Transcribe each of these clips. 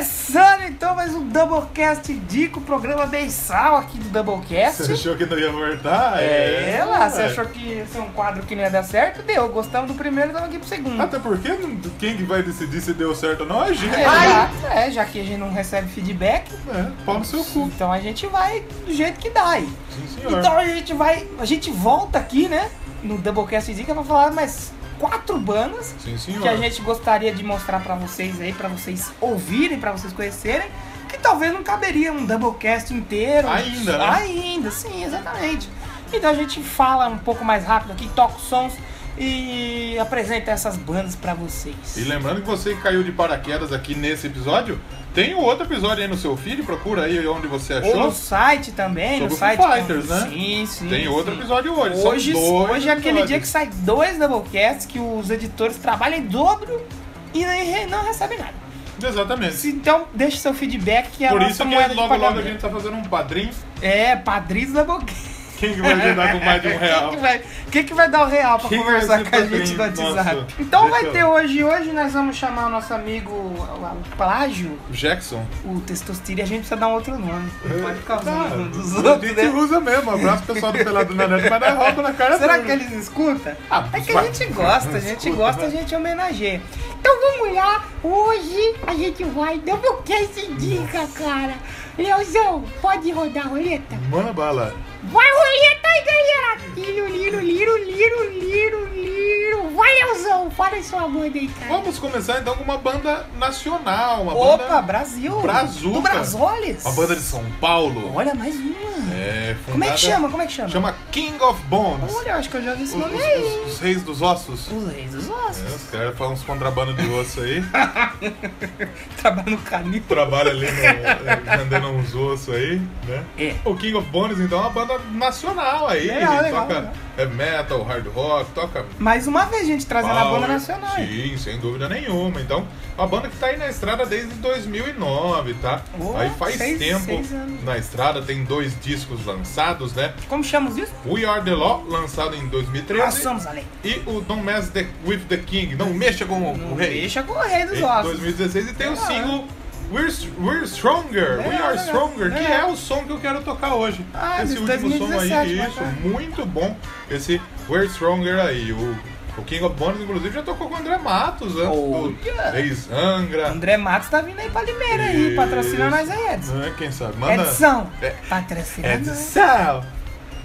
Começando então mais um Doublecast Dico, programa mensal aqui do Doublecast. Você achou que não ia voltar? É, lá, você achou que ia ser um quadro que não ia dar certo? Deu, gostamos do primeiro, estamos aqui pro segundo. Até porque quem que vai decidir se deu certo ou não é a gente. É, já, é, já que a gente não recebe feedback, É, pau no seu cu. então a gente vai do jeito que dá aí. Sim, senhor. Então a gente vai, a gente volta aqui, né, no Doublecast Dica pra falar mais quatro bandas Sim, que a gente gostaria de mostrar pra vocês aí, pra vocês ouvirem, pra vocês conhecerem, que talvez não caberia um doublecast inteiro. Ainda, né? Ainda, sim, exatamente. Então a gente fala um pouco mais rápido aqui, toca os sons e apresenta essas bandas pra vocês. E lembrando que você caiu de paraquedas aqui nesse episódio, tem um outro episódio aí no seu feed, procura aí onde você Ou achou. no site também, Sobre no site. Foo Fighters, né? Sim, sim. Tem outro sim. episódio hoje. Hoje, hoje é aquele dia que sai dois doublecasts que os editores trabalham em dobro e não recebem nada. Exatamente. Então, deixe seu feedback que é Por isso que logo logo a gente tá fazendo um padrinho. É, padrinhos da boca. Quem que vai ajudar com mais de um real? Quem que vai, quem que vai dar o real pra Quem conversar vai com a gente no? WhatsApp? Nossa, então vai deixa ter hoje, hoje nós vamos chamar o nosso amigo, o, o Plágio, Jackson. o Testosterone, a gente precisa dar um outro nome. Não pode ficar usando Tá, o nome dos a outros, gente né? usa mesmo. Abraço pessoal do Pelado na Net, mas dá roupa na cara Será que eles escutam? Ah, é que a vai- gente gosta, a gente Escuta, gosta, a vai. gente homenageia. Então vamos lá, hoje a gente vai dar o que esse dica, cara. Leozão, pode rodar a roleta? Manda bala. Vai roleta aí, galera! Liro, liro, liro, liro, liro, liro. Vai, Leozão, fala aí sua banda aí, cara. Vamos começar então com uma banda nacional, uma Opa, banda, Brasil! Brazuca. Do Brasoles! uma banda de São Paulo. Olha, mais uma! É, Como é que fundada- chama? Como é que chama? Chama King of Bones. Olha, acho que eu já vi esse Os, nome os- aí. os- os reis dos ossos. Os Reis dos É, Ossos. os caras fazem uns contrabando de osso aí. Trabalha no canil. Trabalha ali no, vendendo uns ossos aí, né? É. O King of Bones, então, é uma banda nacional aí. Legal, legal, toca legal. heavy metal, hard rock, toca Mais uma vez, gente, trazendo a banda nacional. Sim, sem dúvida nenhuma. Então, uma banda que tá aí na estrada desde 2009, tá? Oh, aí faz seis- tempo seis na estrada, tem dois discos lançados, né? Como chamamos isso? We Are The Law, lançado em 2013. Nós somos a lei. E o Don't Mess the- With The King, Não Mexa com o- Não o Rei, deixa com o Rei dos em Ossos. 2016. E tem o Legal, single We're, We're Stronger, We Legal, Are Stronger, que legal. é o som que eu quero tocar hoje. Ah, Esse último 2017, som aí, isso, tá. muito bom. Esse We're Stronger aí. O, o King of Bones, inclusive, já tocou com o André Matos antes do Olha. Reis Angra. André Matos tá vindo aí pra Limeira aí, Isso. patrocina nós aí, Edson. É, Quem sabe? Manda. Edson, É. patrocina nós. Edição!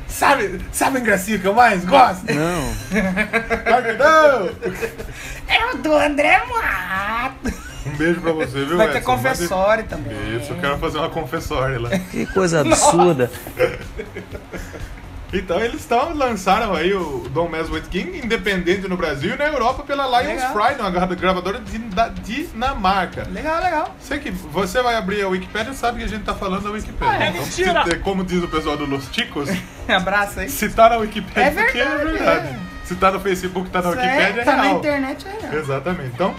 Sabe, sabe a gracinha que eu mais gosto? Não. Claro que não! É o do André Matos. Um beijo pra você, viu, Vai ter Edson? Confessório também. Isso, eu quero fazer uma confessória lá. Que coisa absurda. Então eles estão lançaram aí o Don't Mess With King, independente no Brasil e na Europa pela Lions Legal. Fry, uma gra- gravadora de, da Dinamarca. Legal, legal. Sei que você vai abrir a Wikipédia e sabe que a gente tá falando da Wikipédia. Ah, é Então, mentira. se- como diz o pessoal do Los Ticos, Abraço aí. se tá na Wikipédia É é verdade, verdade. é. Se tá no Facebook, tá na Isso Wikipédia, é, é tá na real. internet é real. Exatamente. Então,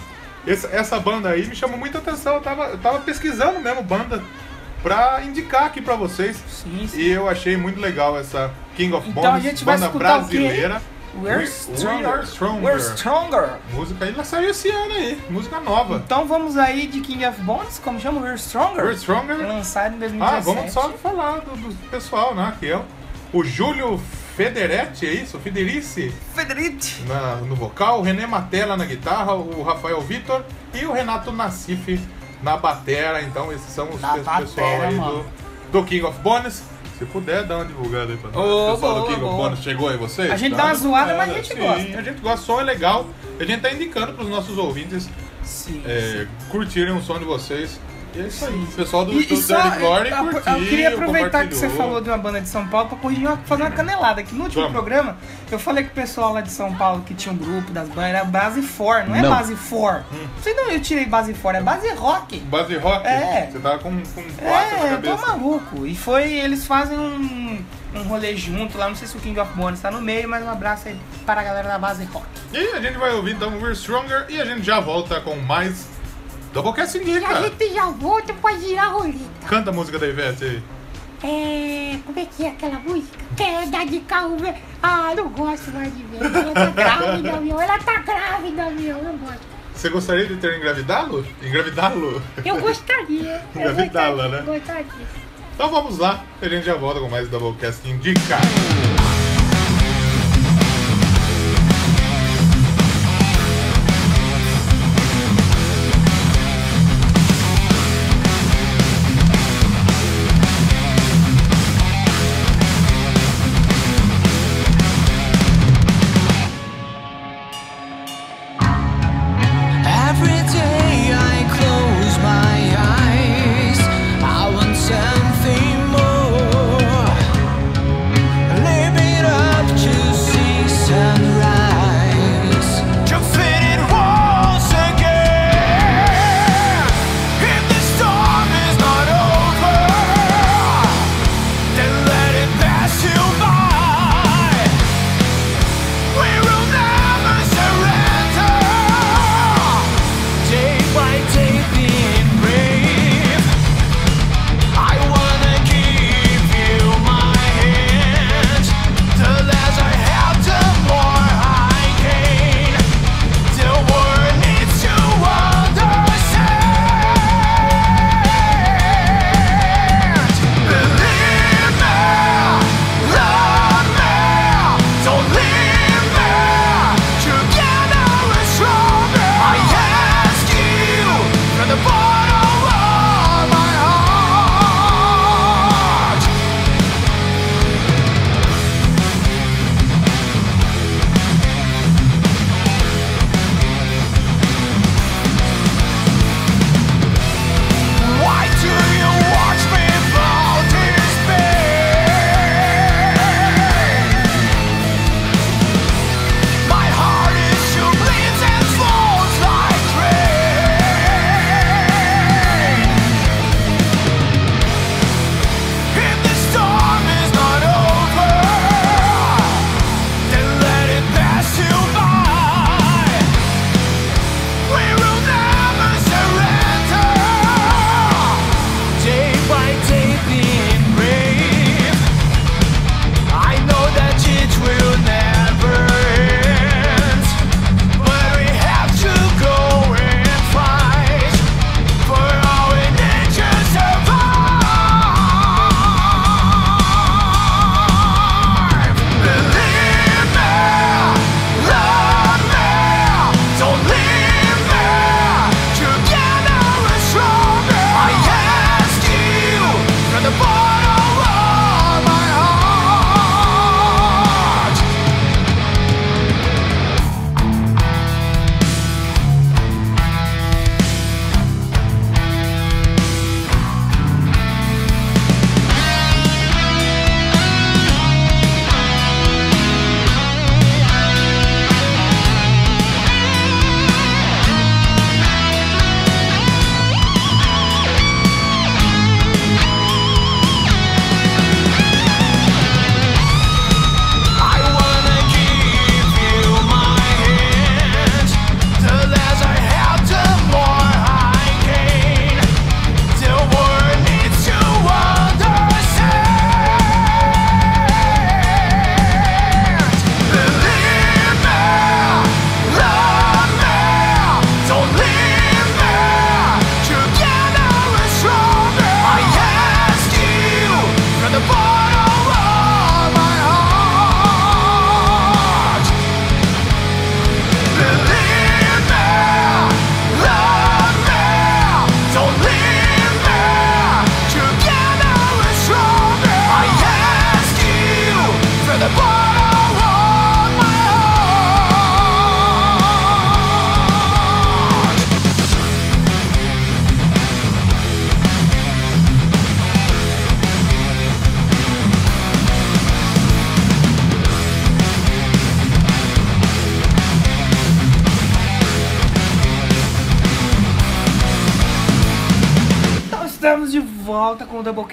essa, essa banda aí me chamou muita atenção. Eu tava, eu tava pesquisando mesmo banda pra indicar aqui pra vocês. Sim, sim. E eu achei muito legal essa King of Então Bones, a gente vai banda brasileira. We're We- stronger. We Are Stronger. We're stronger. Música aí, saiu esse ano aí, música nova. Então vamos aí de King of Bones, como chama? We're Stronger. We're Stronger. Lançado em Ah, 2017. vamos só falar do, do pessoal, né? Que é o- o Júlio Federetti, é isso? Federici Federici. na- no vocal, o René Matella na guitarra, o Rafael Vitor e o Renato Nassif na batera. Então esses são os pe- pessoal batera, aí mano. do, do King of Bones. Se puder, dá uma divulgada aí pra nós. Ô, o pessoal do boa, King of. Bones chegou aí, vocês? A gente dá uma zoada, mas a gente sim, gosta. A gente gosta, o som é legal. A gente tá indicando pros nossos ouvintes Sim. é, curtirem o som de vocês. E é isso aí. O pessoal do, E, do e só, Dirty Glory eu, curtiu, eu queria aproveitar que você falou de uma banda de São Paulo pra corrigir uma, fazer uma canelada. Que no último Vamos. programa eu falei que o pessoal lá de São Paulo que tinha um grupo das bandas era Base For, não é Não. Base For. Hum. Você não, eu tirei Base For, é Base Rock. Base rock? É. Você tava com, com quatro na É, eu tô cabeça. maluco. E foi, eles fazem um, um rolê junto lá, não sei se o King of Bones tá no meio, mas um abraço aí para a galera da Base Rock. E a gente vai ouvir então We're Stronger e a gente já volta com mais Doublecast seguir, cara. A gente já volta pra girar a roleta. Canta a música da Ivete aí. É. Como é que é aquela música? Queda de carro. Ah, não gosto mais de ver. Ela tá grávida, meu. Ela tá grávida, meu. Não gosto. Você gostaria de ter engravidado? Engravidá-lo? Eu gostaria. Engravidá-la, né? Gostaria. Então vamos lá. A gente já volta com mais Doublecast Indica.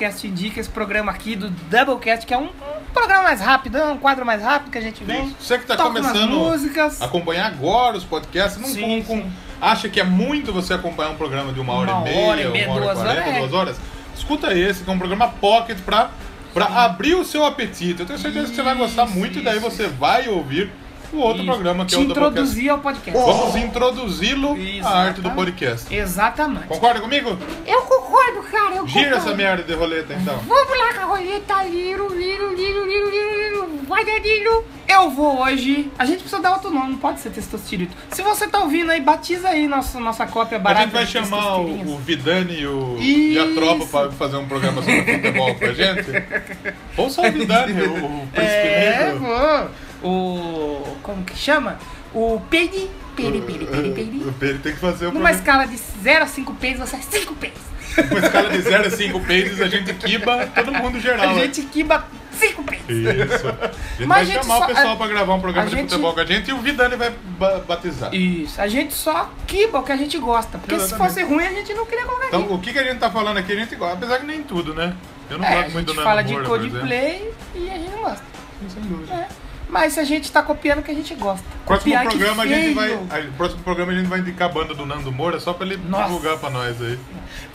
podcast indica esse programa aqui do Doublecast, que é um, um programa mais rápido, um quadro mais rápido que a gente vem. Você que está começando a acompanhar agora os podcasts, não sim, com, sim. acha que é muito você acompanhar um programa de uma hora, uma e, meia, hora e meia, uma hora duas e quarenta, horas. duas horas? Escuta esse, que é um programa pocket para para abrir o seu apetite. Eu tenho certeza isso, que você vai gostar muito, isso, daí você vai ouvir o outro programa que é o introduzir ao podcast. Vamos introduzi-lo à arte do podcast. Exatamente. Concorda comigo? Eu concordo, cara, eu Gira concordo. essa merda de roleta então. Vamos lá com a roleta, liro, liro, liro, liro, liro. Vai, Danilo. Eu vou hoje. A gente precisa dar outro nome, não pode ser Testostirito. Se você tá ouvindo aí, batiza aí nossa, nossa cópia A barata. gente vai chamar o, o Vidani e, o, e a tropa pra fazer um programa sobre futebol com a gente. Ou só o Vidani, o, o príncipe É, negro. vou. O. Como que chama? O Peide. Peide, peide, peide, peide. O Pedro tem que fazer o Numa programa. escala de 0 a 5 peidos, você é 5 peidos. Uma escala de 0 a 5 pages, a gente quiba todo mundo geral. A né? gente quiba 5 peidos. Isso. A gente Mas vai a gente chamar só- o pessoal a- pra gravar um programa a de gente- futebol com a gente e o Vidani vai ba- batizar. Isso, a gente só quiba o que a gente gosta. Porque se Exatamente. fosse ruim, a gente não queria colocar Então, aqui. o que, que a gente tá falando aqui, a gente gosta, apesar que nem tudo, né? Eu não É, a gosto muito gente do Nando fala de Moura, por exemplo. Codeplay e a gente não gosta. Sem dúvida. É. Mas a gente tá copiando o que a gente gosta. Próximo Copiar, programa, a gente vai, a- próximo programa a gente vai indicar a banda do Nando Moura só pra ele Nossa. divulgar pra nós aí.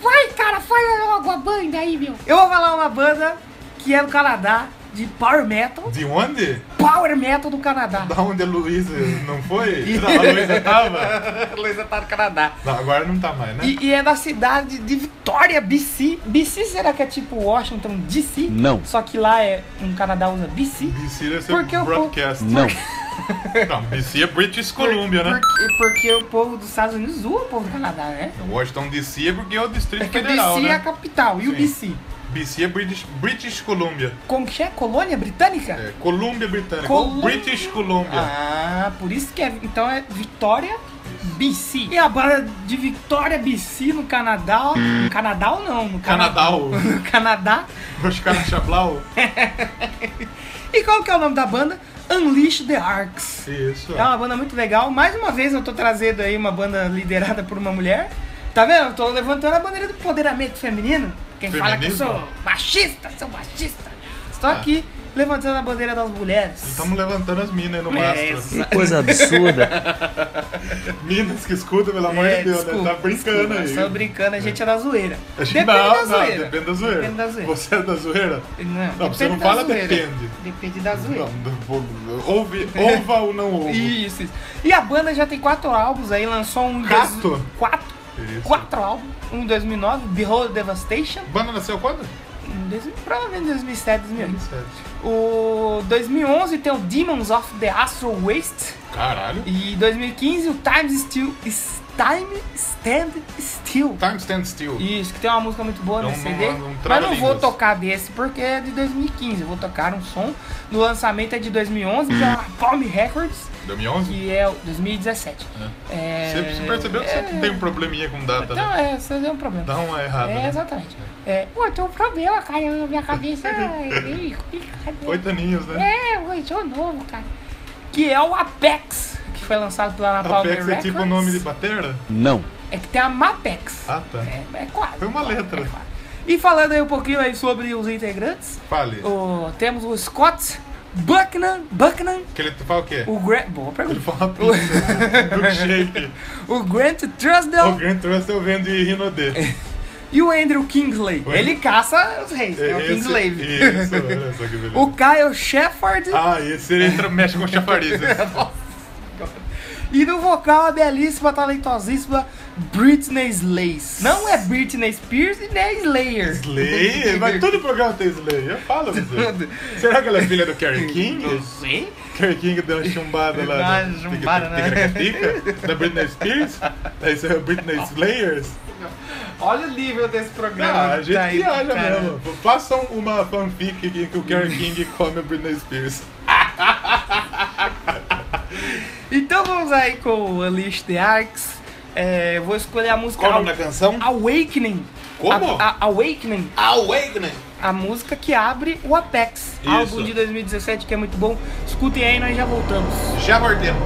Vai, cara, fala logo a banda aí, meu. Eu vou falar uma banda que é do Canadá, de Power Metal. De onde? Power Metal do Canadá. Da onde a Luísa não foi? A Luísa tava? Luísa tá no Canadá. Não, agora não tá mais, né? E, e é da cidade de Vitória, BC. BC será que é tipo Washington, DC? Não. Só que lá é um Canadá usa BC? BC deve ser Porque o povo- broadcast. Não. Não, BC é British Columbia, né? Porque, porque o povo dos Estados Unidos zoa o povo do Canadá, né? Washington DC é porque é o Distrito É que o Federal, DC é a né? capital. E o Sim. BC? BC é British, British Columbia. Como que é? Colônia Britânica? É, Colômbia Britânica. Colômbia. British Columbia. Ah, por isso que é. Então é Vitória BC. E a banda de Vitória BC no Canadá. No Canadá ou não? No Canadá. No Canadá. Os caras Chablau. E qual que é o nome da banda? Unleash the Arcs. Isso. É uma banda muito legal. Mais uma vez eu tô trazendo aí uma banda liderada por uma mulher. Tá vendo? Eu tô levantando a bandeira do empoderamento feminino. Quem fala que eu Feminismo? sou machista, sou machista. Estou aqui levantando a bandeira das mulheres. Estamos levantando as minas aí no É, mastro. Que coisa absurda. Minas que escutam, pelo amor É, de Deus, né? desculpa, Tá brincando desculpa, aí. Só brincando, a gente é da zoeira. A gente- Depende não, da não, zoeira. depende da zoeira. Depende da zoeira. Você é da zoeira? Não, você depende não fala zoeira. depende. Depende da zoeira. Não, do- ouve, ouva ou não ouve. Isso, isso. E a banda já tem quatro álbuns aí, lançou um... dois- Quatro? Quatro. Isso. Quatro álbuns. Um em 2009, Behold Devastation. Banda nasceu quando? Em 2000, provavelmente 2007, 2008. 2007. O 2011 tem o Demons of the Astral Waste. Caralho. E 2015 o Time Still... Time Stand Still. Time Stand Still. Isso, que tem uma música muito boa Não- nesse não- CD. não mas não vou tocar desse porque é de 2015. Eu vou tocar um som. No lançamento é de 2011, que é a Palm Records, 2011? que é o 2017. É. Você, você percebeu que você tem um probleminha com data, Então né? é, você tem um problema. Dá uma errada. É, né? exatamente. É, Pô, eu tenho um problema, cara. eu- Minha cabeça é. Oito aninhos, né? É, eu sou novo, cara. que é o Apex, foi lançado pela Napalm Apex é Records. tipo o nome de batera? Não. É que tem a Mapex. Ah, tá. É, é quase. Foi uma quase, letra. é. E falando aí um pouquinho aí sobre os integrantes, Fale. o- temos o Scott Bucknan, Bucknan Que ele fala o quê? o Grant, boa Ele pergunta. fala pizza. Milkshake. O Grant O Trusdell Grant Russell vendo de Rinodê. e o Andrew Kingsley. Oi? Ele caça os reis, é o Esse- Kingslave. Isso, olha só que beleza. O Kyle Shepard Ah, esse ele entra, mexe com chafarizes. e no vocal a belíssima, talentosíssima Britney Slays. Não é Britney Spears e nem é Slayer. Slay? Mas todo programa tem Slay, eu falo. Será que ela é filha do Carrie Não King? sei. Carrie King deu uma chumbada lá. Uma chumbada, né? Da Britney Spears? Esse é Britney Slayers? Olha o nível desse programa. Ah, a gente Tá viaja cara. mesmo. Façam uma fanfic em que o Carrie King come a Britney Spears. Então vamos aí com o Unleash the Arcs. É, vou escolher a música Qual o nome da canção? Awakening. Como? A, a- Awakening. Awakening. A música que abre o Apex. Isso. Álbum de 2017 que é muito bom. Escutem aí, nós já voltamos. Já voltemos.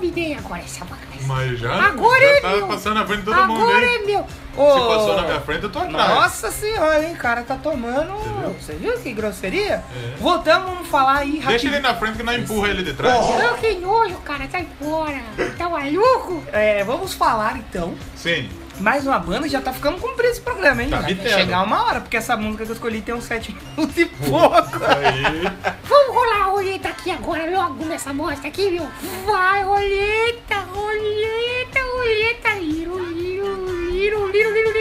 Dominei agora essa bagaça. Mas já, Agora já é tá meu. passando na frente de todo mundo, Agora é meu. Ô, Se passou na minha frente, eu tô atrás. Nossa senhora, hein? O cara tá tomando. viu? Você viu que grosseria? É. Voltamos, vamos falar aí Deixa rapidinho. ele na frente que nós empurra ele de trás. Não, que nojo, cara. Sai fora. Tá maluco? É, vamos falar então. Sim. Mais uma banda já tá ficando comprido esse programa, hein? Tá chegar uma hora, porque essa música que eu escolhi tem uns sete minutos e pouco. Aí. Vamos rolar a roleta aqui agora, logo nessa mostra aqui, meu. Vai, roleta, roleta, roleta. Liro, liro, liro, liro, liro,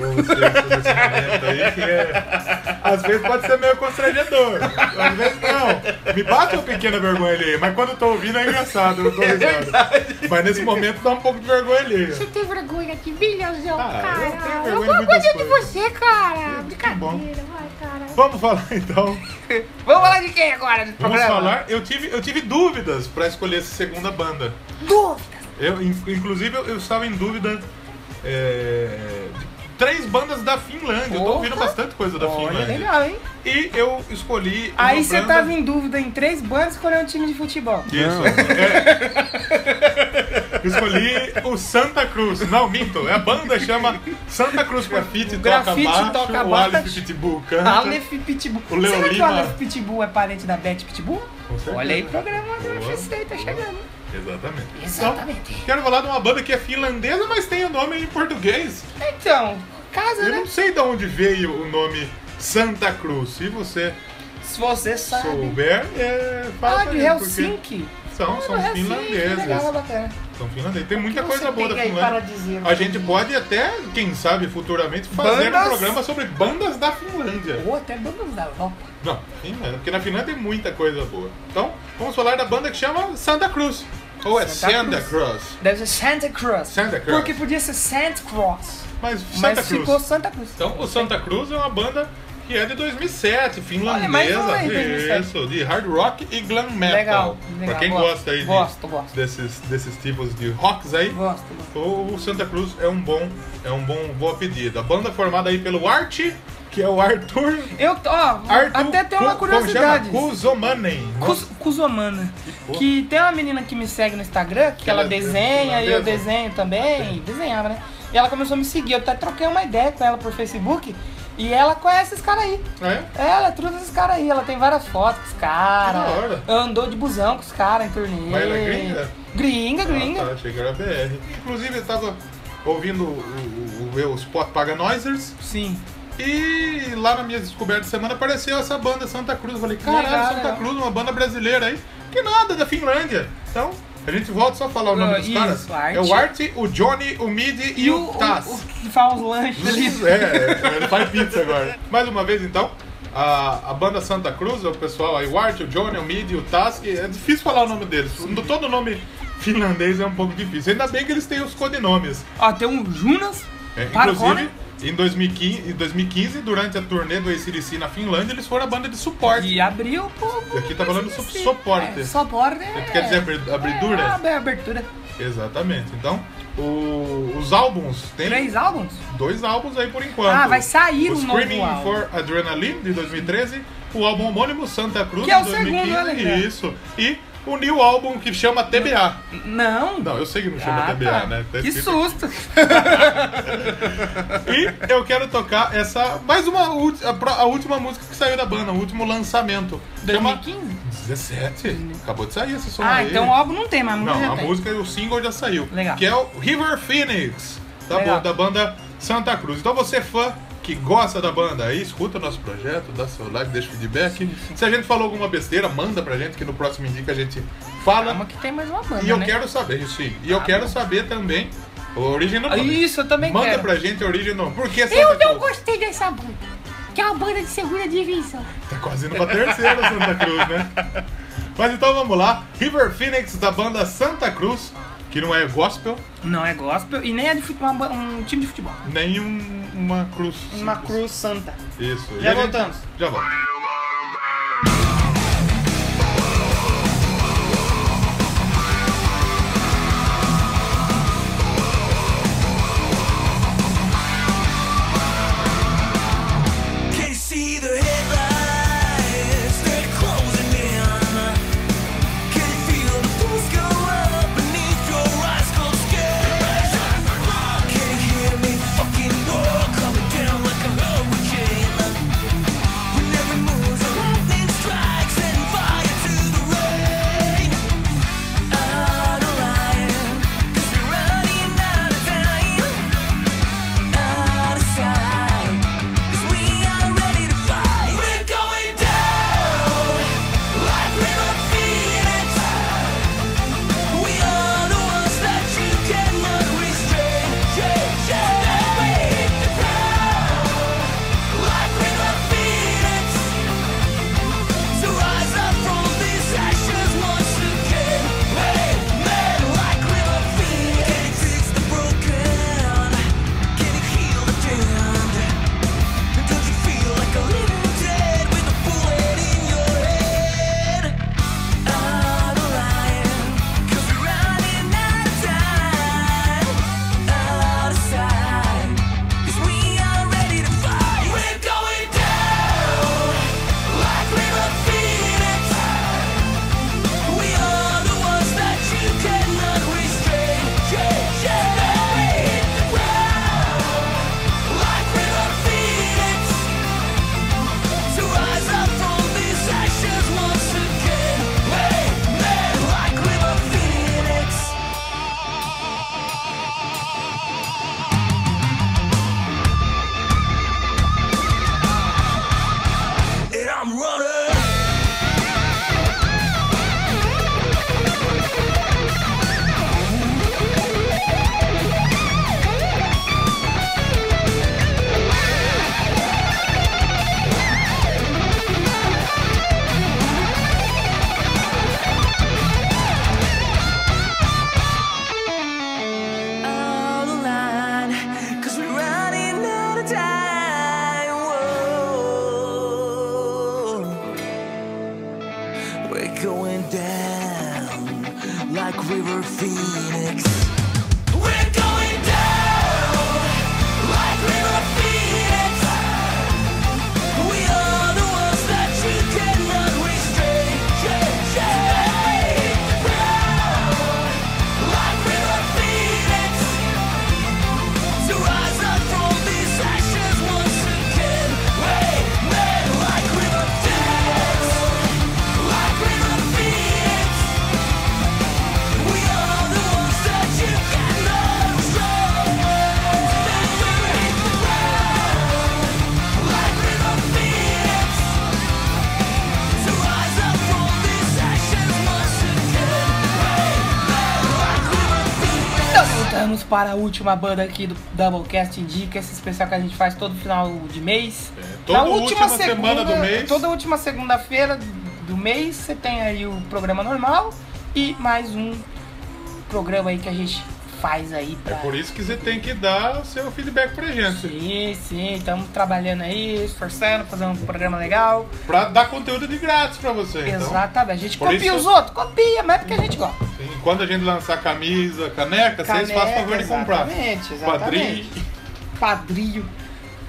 pra você por esse momento aí, que é. Às vezes pode ser meio constrangedor. Às vezes não. Me bate uma pequena vergonha ali, mas quando eu tô ouvindo é engraçado, eu não tô risado. Mas nesse momento dá um pouco de vergonha ali. Você tem vergonha de mim, Leozão, Ah, eu cara? tenho Eu vergonha de vou muitas gostar de coisas. você, cara. Bom. Brincadeira, vai, cara. Vamos falar então. Vamos falar de quem agora Vamos programa? falar. Eu tive, eu tive dúvidas pra escolher essa segunda banda. Dúvidas. Eu, in- inclusive, eu, eu estava em dúvida é, de três bandas da Finlândia. Eu tô ouvindo Porra. bastante coisa da Olha, Finlândia. legal, hein? E eu escolhi. Aí você banda- tava em dúvida em três bandas e escolheu um time de futebol. Isso. É. Escolhi o Santa Cruz. Não, minto. A banda chama Santa Cruz Grafite, O toca Grafite baixo, toca o baixo. Aleph Pitbull canta. Aleph Pitbull. O Leo Será que o Aleph Pitbull é parente da Beth Pitbull? Olha aí, programa Boa, UFC, tá chegando. Exatamente. Exatamente. Então, quero falar de uma banda que é finlandesa, mas tem o nome em português. Então, casa, Eu né? não sei de onde veio o nome Santa Cruz. Se você Se você sabe. souber, é, fala Ah, de mim, porque Helsinki. São, Ah, são do Helsinki, finlandeses. Legal, bacana. São finlandeses. Tem muita coisa boa da Finlândia. dizer? A gente pode até, quem sabe, futuramente fazer Bandas- um programa sobre bandas da Finlândia. Ou até bandas da Europa. Não, Finlândia, porque na Finlândia tem muita coisa boa. Então, vamos falar da banda que chama Santa Cruz. Ou é Santa Santa Cruz. Deve ser Santa Cruz. Santa Cruz. Porque podia ser Santa Cross. Mas Santa Mas Cruz. ficou Santa Cruz. Então, o Santa Cruz é uma banda que é de 2007, Olha, mais finlandesa. aí, 2007. Isso, de hard rock e glam metal. Legal, pra legal, quem gosto, gosta aí de- gosto, gosto. Desses, desses tipos de rocks aí, Gosto, gosto. o Santa Cruz é um bom, é um bom boa pedida. A banda formada aí pelo Art, que é o Arthur. Eu, ó, Arthur até tem uma curiosidade. Kuzomanen. Kuzomana. porra. Que tem uma menina que me segue no Instagram, que, Que ela ela é desenha e eu desenho também. Desenhava, né? E ela começou a me seguir. Eu até troquei uma ideia com ela por Facebook. E ela conhece esses caras aí. É? Ela é tudo esses caras aí. Ela tem várias fotos com os caras. Andou de busão com os caras em turnê. Mas ela é gringa? Gringa, gringa. Ah, tá, achei que era BR. Inclusive, eu tava ouvindo o, o Spot Paga Noisers. Sim. E lá na minha descoberta de semana apareceu essa banda Santa Cruz. Eu falei, caralho, Santa. Cruz, uma banda brasileira aí. Que nada, da Finlândia. Então, a gente volta só a falar o nome Ah, dos isso, caras. Art. É o Art, o Johnny, o Midi e, E o, o, Taz. o, o que faz os lanches ali. É, ele faz pizza agora. Mais uma vez, então, a, a banda Santa Cruz, o pessoal aí, o Art, o Johnny, o Midi, o que é difícil falar o nome deles. Todo nome finlandês é um pouco difícil. Ainda bem que eles têm os codinomes. Ó, tem um Jonas. É, inclusive, em 2015, em 2015, durante a turnê do ACDC na Finlândia, eles foram a banda de suporte. E abriu pro- Aqui tá falando CDC. suporte. É, suporte é. Quer dizer abri- abridura? É, é abertura. Exatamente. Então, o- os álbuns, tem Três álbuns? dois álbuns aí por enquanto. Ah, vai sair o um novo Screaming álbum. for Adrenaline, de 2013, o álbum homônimo Santa Cruz, Que é o de segundo, 2015, né, isso. E o new álbum que chama TBA. Não. Não, eu sei que não chama Ah, TBA, tá. né? Tá que susto. E eu quero tocar essa. Mais uma a, última música que saiu da banda, o último lançamento. Chama 2015? 17. Acabou de sair esse som Ah, aí. então o álbum não tem, mas a música Não, a tem. música, o single já saiu. Legal. Que é o River Phoenix, da, Legal. bo- da banda Santa Cruz. Então você é fã que gosta da banda aí, escuta o nosso projeto, dá seu like, deixa feedback. Se a gente falou alguma besteira, manda pra gente que no próximo Indica a gente fala. Calma que tem mais uma banda, E eu né? quero saber, sim. E eu Ah, quero bom. saber também o original. Ah, Isso, eu também Manda quero. pra gente a original. Por que Santa Eu não Cruz? gostei dessa banda. Que é uma banda de segunda divisão. Tá quase indo pra terceira Santa Cruz, né? Mas então vamos lá. River Phoenix da banda Santa Cruz, que não é gospel, Não é gospel e nem é de futebol, um time de futebol. nem um- uma cruz. Uma cruz santa. Isso. E Já gente- voltamos. Já volto. Going down like River Phoenix. Voltamos para a última banda aqui do Doublecast Indica, esse especial que a gente faz todo final de mês. toda última semana do mês. Toda última segunda-feira do mês você tem aí o programa normal e mais um programa aí que a gente faz aí É pra... por isso que você tem que dar seu feedback pra gente. Sim, sim, estamos trabalhando aí, esforçando, fazendo um programa legal. Pra dar conteúdo de grátis pra você. Então, Exatamente. A gente por copia isso- os outros, copia, mas é porque a gente gosta. Sim, quando a gente lançar camisa, caneca, vocês fazem favor de comprar. Exatamente, exatamente. Padrinho. Padrinho.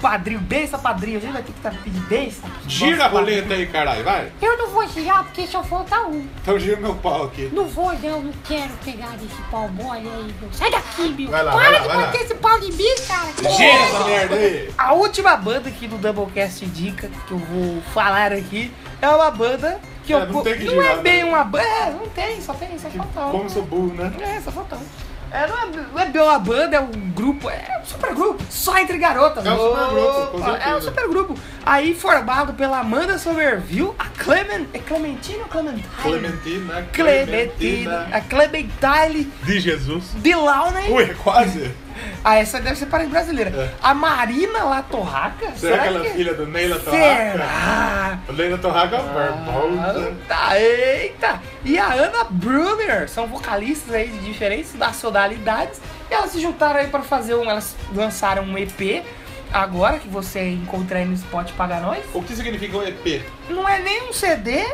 Padrinho, benção, padrinho. A gente vai ter que tá pedir benção. Gira a roleta aí, caralho, vai. Eu não vou girar porque só falta um. Então gira meu pau aqui. Não vou, não, não quero pegar esse pau mole aí, meu. Sai daqui, meu. Vai lá, Para vai lá, de vai lá. bater esse pau em mim, cara. Gira essa merda aí. A última banda aqui do Doublecast Dica que eu vou falar aqui é uma banda que É, eu. não tem que não é girar, bem né? uma banda. É, não tem, só tem, só falta um. Como sou burro, né? É, só falta um. É, não, é, não é bem uma banda, é um grupo, é um supergrupo, só entre garotas. É um supergrupo, com Opa, É um supergrupo. Aí formado pela Amanda Somerville, a Clement, é Clementine ou Clementine? Clementina, Clementina, a Clementine De Jesus. Delaunay. Ui, quase. Ah, essa deve ser parente brasileira. É. A Marina Latorraca? Será, aquela que... filha do Neila Torraca? Será? A Neila Torraca é verbosa. Tá, eita! E a Ana Brunner, são vocalistas aí de diferentes nacionalidades. E elas se juntaram aí pra fazer um. Elas lançaram um EP agora que você encontra aí no Spot Paga Nós. O que significa um EP? Não é nem um CD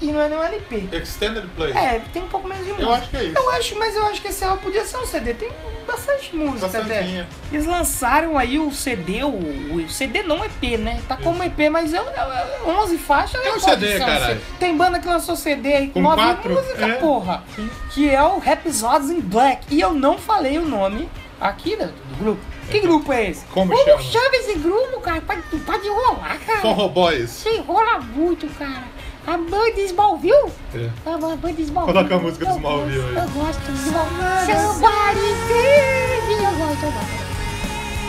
e não é nem um LP. Extended Play. É, tem um pouco menos de música. acho que é isso. Eu acho, mas eu acho que esse álbum podia ser um CD. Tem bastante música até. Bastantinha. Eles lançaram aí o CD, o, o CD não EP, né? Tá como EP, mas é, é, é 11 faixas. É um CD, caralho. CD. Tem banda que lançou CD aí com Com 9 quatro? músicas, É. porra. Que é o Episodes in Black. E eu não falei o nome aqui do, do grupo. Que grupo é esse? Como Como chama? chama esse grupo, cara? Pode, pode enrolar, cara. Forro Boys. Você enrola muito, cara. A banda Smallville? É. A banda Smallville. Coloca a música do Smallville gosto, aí. Eu gosto do Smallville. Somebody save. Eu gosto, eu gosto.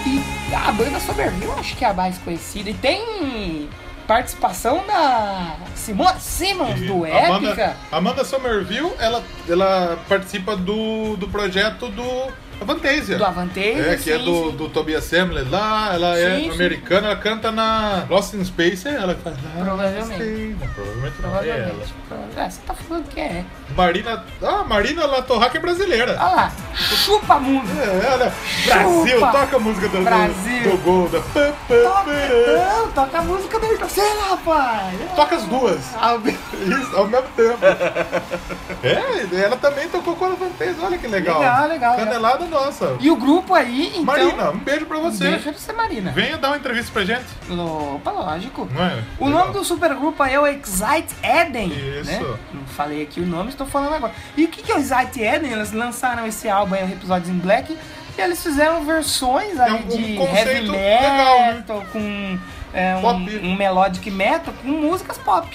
E a banda Somerville acho que é a mais conhecida. E tem participação da Simone Simmons, do Épica. Amanda, Amanda Somerville, ela, ela participa do, do projeto do Avantasia. Do Avantasia, É, que é sim, do, sim. do Tobias Samler lá, ela é Sim, sim. americana, ela canta na Lost in Space, é ela que faz Lost Provavelmente. Não, provavelmente não, é ela. Provavelmente. É, você tá falando que é. Marina, ah, Marina Latorraca é brasileira. Olha lá, chupa mundo. É, olha, Brasil, Chupa. toca a música do, Brasil. do, do gol. Da... Toca, não, toca a música do Ayrton Senna, rapaz. Toca as duas. Ah, Isso, ao mesmo tempo. é, ela também tocou com a Avantasia, olha que legal. Legal, legal, Canelada nossa. E o grupo aí, então... Marina, um beijo pra você. Deixa de ser Marina. Venha dar uma entrevista pra gente. Opa, lógico. É? O Legal. nome do supergrupo aí é o Excite Eden. Isso. Né? Não falei aqui o nome, estou falando agora. E o que que é o Excite Eden? Eles lançaram esse álbum aí, o Episódios in Black, e eles fizeram versões aí um- um de heavy legal, né? metal, com é, um, Pop. um melodic metal, com músicas pop.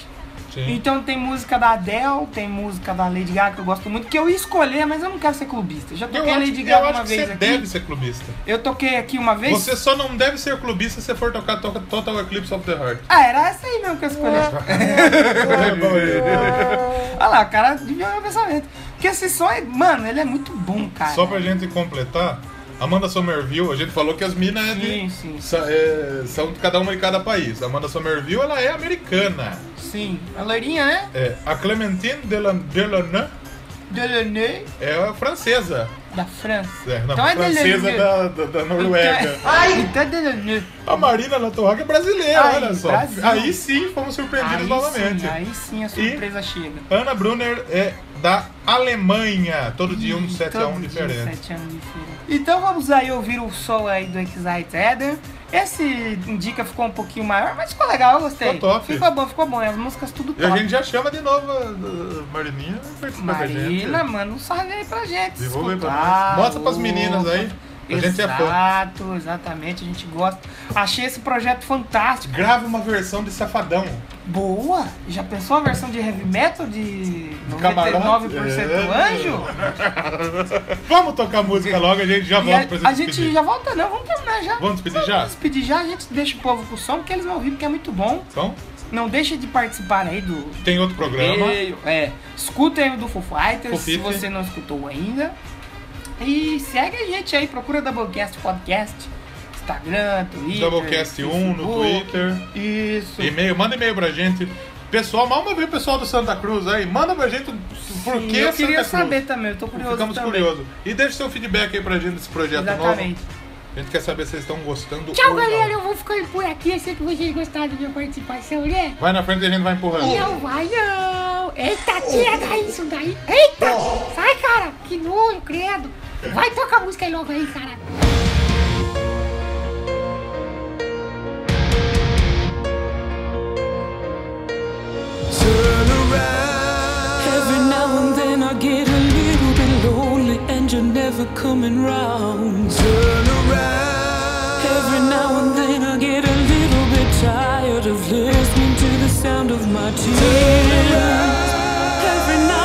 Sim. Então tem música da Adele, tem música da Lady Gaga que eu gosto muito, que eu ia escolher, mas eu não quero ser clubista. Eu já Eu toquei acho, Lady eu Gaga acho uma vez você aqui. deve ser clubista. Eu toquei aqui uma vez. Você só não deve ser clubista se você for tocar to- Total Eclipse of the Heart. Ah, era essa aí mesmo que eu escolhi. Olha lá, o cara devia meu pensamento. Porque esse som é. Mano, ele é muito bom, cara. Só pra gente completar, Amanda Somerville, a gente falou que as minas é de. Sim, sim. é, são de cada uma de cada país. Amanda Somerville, ela é americana. Sim. A loirinha, né? É, a Clementine Delan- Delaunay Delaunay. é francesa. Da França. É, não, Então é francesa Delaney. da, da, da Noruega. Então é Delaney. A Marina Latorraca é brasileira, Aí, olha só. Brasil. Aí sim fomos surpreendidos Aí novamente. sim, aí sim a surpresa chega. Ana Brunner é da Alemanha. Todo dia um 7 a 1 Todo dia diferente. 7 a 1 diferente. Então vamos aí ouvir o som aí do Excite Eder. Esse indica ficou um pouquinho maior, mas ficou legal, eu gostei. Ficou top. Ficou bom, ficou bom. As músicas tudo E a top. gente já chama de novo a Marininha. Marina, manda um salve aí pra gente. Aí pra nós. Mostra pras meninas aí. A gente é fã. Exato, exatamente, a gente gosta. Achei esse projeto fantástico. Grava uma versão de Safadão. Boa! Já pensou a versão de heavy metal de camarote? 99% É. anjo? Vamos tocar música logo, a gente já E volta pra a, se a despedir. gente já volta não, vamos terminar já. Vamos despedir já? Vamos despedir já, a gente deixa o povo com o som, porque eles vão ouvir, porque é muito bom. Então, Não deixe de participar aí do... tem outro programa. É, escutem o do Foo Fighters, se você não escutou ainda. E segue a gente aí, procura Doublecast Podcast, Instagram, Twitter, Doublecast 1 no. Twitter. Isso. E-mail, manda e-mail pra gente. Pessoal, mal vez o pessoal do Santa Cruz aí, manda pra gente por Sim, que eu Santa queria Cruz. saber também, eu tô curioso Ficamos também. curiosos. E deixe seu feedback aí pra gente desse projeto Exatamente. novo. A gente quer saber se vocês estão gostando Tchau, ou não. galera. Eu vou ficando por aqui. Eu sei que vocês gostaram da minha participação, né? Vai na frente e a gente vai empurrando. Não vai, não. Eita, tira daí isso daí. Eita. Sai, cara. Que nojo, credo. Vai, toca a música aí logo aí, cara. You're never coming round. Turn around. Every now and then I get a little bit tired of listening to the sound of my tears. Every now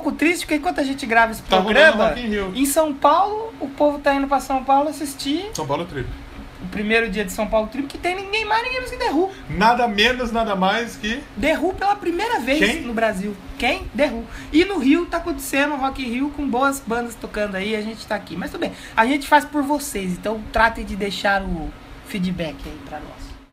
pouco triste porque enquanto a gente grava esse Tá programa, em São Paulo, o povo tá indo pra São Paulo assistir São Paulo Trip. o primeiro dia de São Paulo Trip, que tem ninguém mais, ninguém menos que Who. Nada menos, nada mais que. Who pela primeira vez Quem? no Brasil. Quem? Who. E no Rio tá acontecendo Rock in Rio com boas bandas tocando aí, a gente tá aqui. Mas tudo bem, a gente faz por vocês, então tratem de deixar o feedback aí pra nós.